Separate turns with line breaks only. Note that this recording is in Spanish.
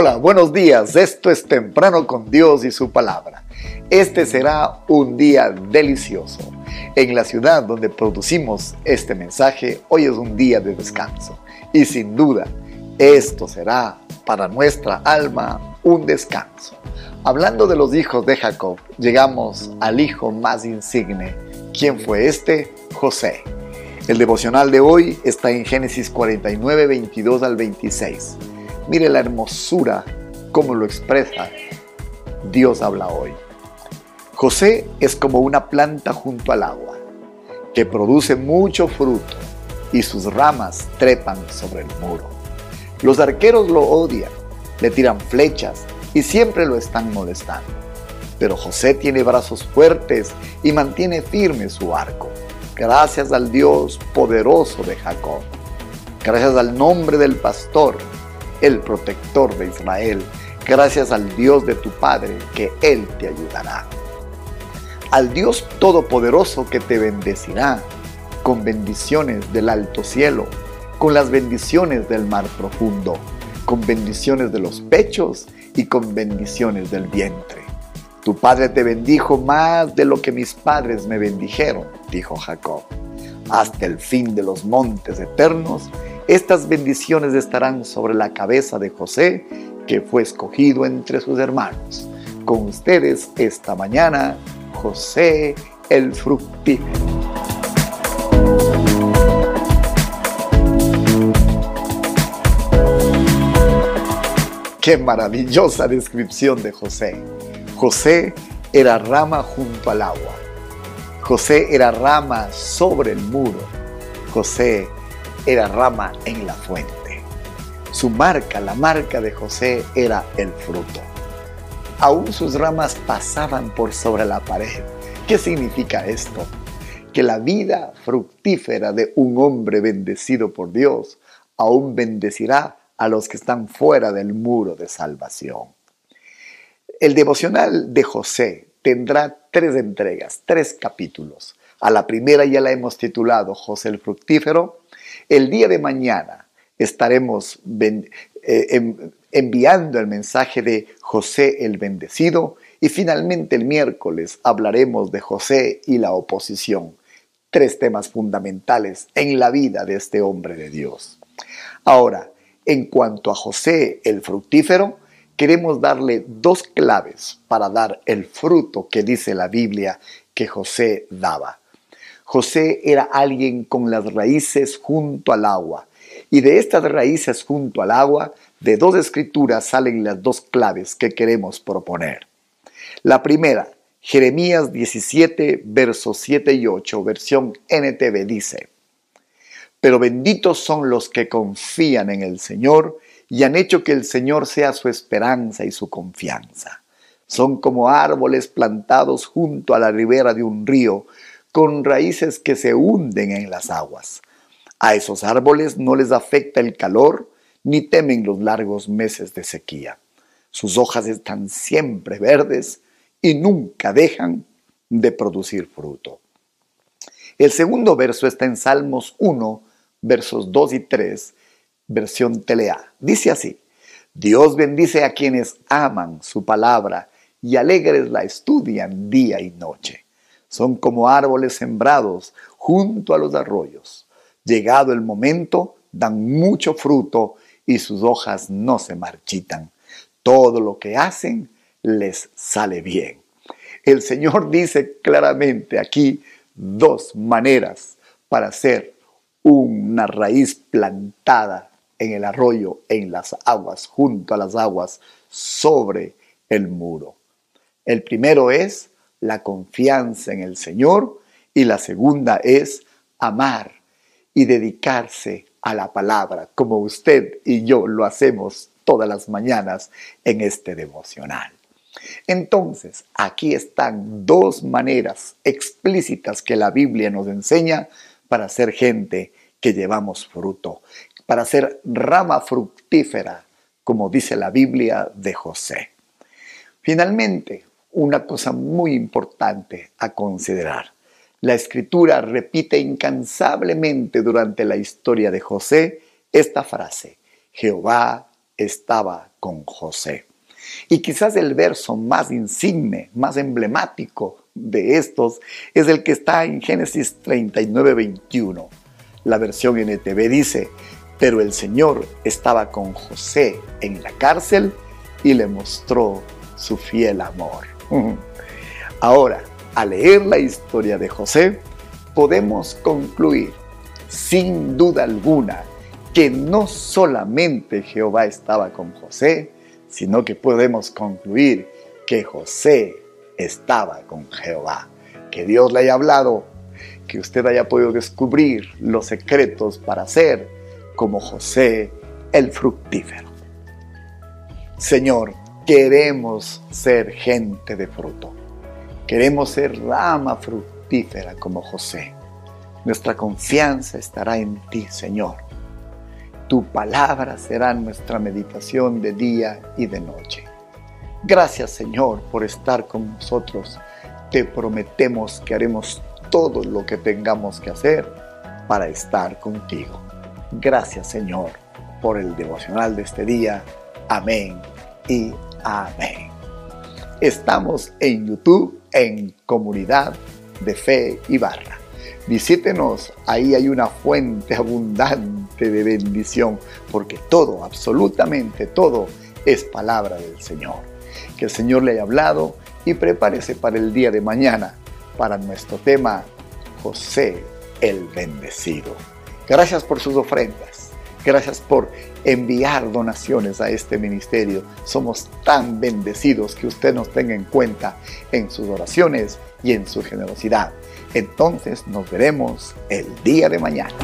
Hola, buenos días. Esto es Temprano con Dios y su palabra. Este será un día delicioso. En la ciudad donde producimos este mensaje, hoy es un día de descanso. Y sin duda, esto será para nuestra alma un descanso. Hablando de los hijos de Jacob, llegamos al hijo más insigne. ¿Quién fue este? José. El devocional de hoy está en Génesis 49, 22 al 26. Mire la hermosura, cómo lo expresa. Dios habla hoy. José es como una planta junto al agua, que produce mucho fruto y sus ramas trepan sobre el muro. Los arqueros lo odian, le tiran flechas y siempre lo están molestando. Pero José tiene brazos fuertes y mantiene firme su arco. Gracias al Dios poderoso de Jacob. Gracias al nombre del pastor el protector de Israel, gracias al Dios de tu Padre, que Él te ayudará. Al Dios Todopoderoso que te bendecirá con bendiciones del alto cielo, con las bendiciones del mar profundo, con bendiciones de los pechos y con bendiciones del vientre. Tu Padre te bendijo más de lo que mis padres me bendijeron, dijo Jacob. Hasta el fin de los montes eternos estas bendiciones estarán sobre la cabeza de José, que fue escogido entre sus hermanos. Con ustedes esta mañana, José el fructífero. Qué maravillosa descripción de José. José era rama junto al agua. José era rama sobre el muro. José era rama en la fuente. Su marca, la marca de José, era el fruto. Aún sus ramas pasaban por sobre la pared. ¿Qué significa esto? Que la vida fructífera de un hombre bendecido por Dios aún bendecirá a los que están fuera del muro de salvación. El devocional de José tendrá tres entregas, tres capítulos. A la primera ya la hemos titulado José el Fructífero, el día de mañana estaremos eh, enviando el mensaje de José el bendecido y finalmente el miércoles hablaremos de José y la oposición, tres temas fundamentales en la vida de este hombre de Dios. Ahora, en cuanto a José el fructífero, queremos darle dos claves para dar el fruto que dice la Biblia que José daba. José era alguien con las raíces junto al agua. Y de estas raíces junto al agua, de dos escrituras salen las dos claves que queremos proponer. La primera, Jeremías 17, versos 7 y 8, versión NTV dice, Pero benditos son los que confían en el Señor y han hecho que el Señor sea su esperanza y su confianza. Son como árboles plantados junto a la ribera de un río, con raíces que se hunden en las aguas. A esos árboles no les afecta el calor ni temen los largos meses de sequía. Sus hojas están siempre verdes y nunca dejan de producir fruto. El segundo verso está en Salmos 1, versos 2 y 3, versión Telea. Dice así, Dios bendice a quienes aman su palabra y alegres la estudian día y noche. Son como árboles sembrados junto a los arroyos. Llegado el momento, dan mucho fruto y sus hojas no se marchitan. Todo lo que hacen les sale bien. El Señor dice claramente aquí dos maneras para hacer una raíz plantada en el arroyo, en las aguas, junto a las aguas, sobre el muro. El primero es la confianza en el Señor y la segunda es amar y dedicarse a la palabra, como usted y yo lo hacemos todas las mañanas en este devocional. Entonces, aquí están dos maneras explícitas que la Biblia nos enseña para ser gente que llevamos fruto, para ser rama fructífera, como dice la Biblia de José. Finalmente, una cosa muy importante a considerar. La escritura repite incansablemente durante la historia de José esta frase, Jehová estaba con José. Y quizás el verso más insigne, más emblemático de estos es el que está en Génesis 39, 21. La versión NTV dice, pero el Señor estaba con José en la cárcel y le mostró su fiel amor. Ahora, al leer la historia de José, podemos concluir sin duda alguna que no solamente Jehová estaba con José, sino que podemos concluir que José estaba con Jehová. Que Dios le haya hablado, que usted haya podido descubrir los secretos para ser como José el fructífero. Señor, queremos ser gente de fruto. Queremos ser rama fructífera como José. Nuestra confianza estará en ti, Señor. Tu palabra será nuestra meditación de día y de noche. Gracias, Señor, por estar con nosotros. Te prometemos que haremos todo lo que tengamos que hacer para estar contigo. Gracias, Señor, por el devocional de este día. Amén y amén. Estamos en YouTube en Comunidad de Fe y Barra. Visítenos, ahí hay una fuente abundante de bendición, porque todo, absolutamente todo, es palabra del Señor. Que el Señor le haya hablado y prepárese para el día de mañana, para nuestro tema, José el bendecido. Gracias por sus ofrendas. Gracias por enviar donaciones a este ministerio. Somos tan bendecidos que usted nos tenga en cuenta en sus oraciones y en su generosidad. Entonces nos veremos el día de mañana.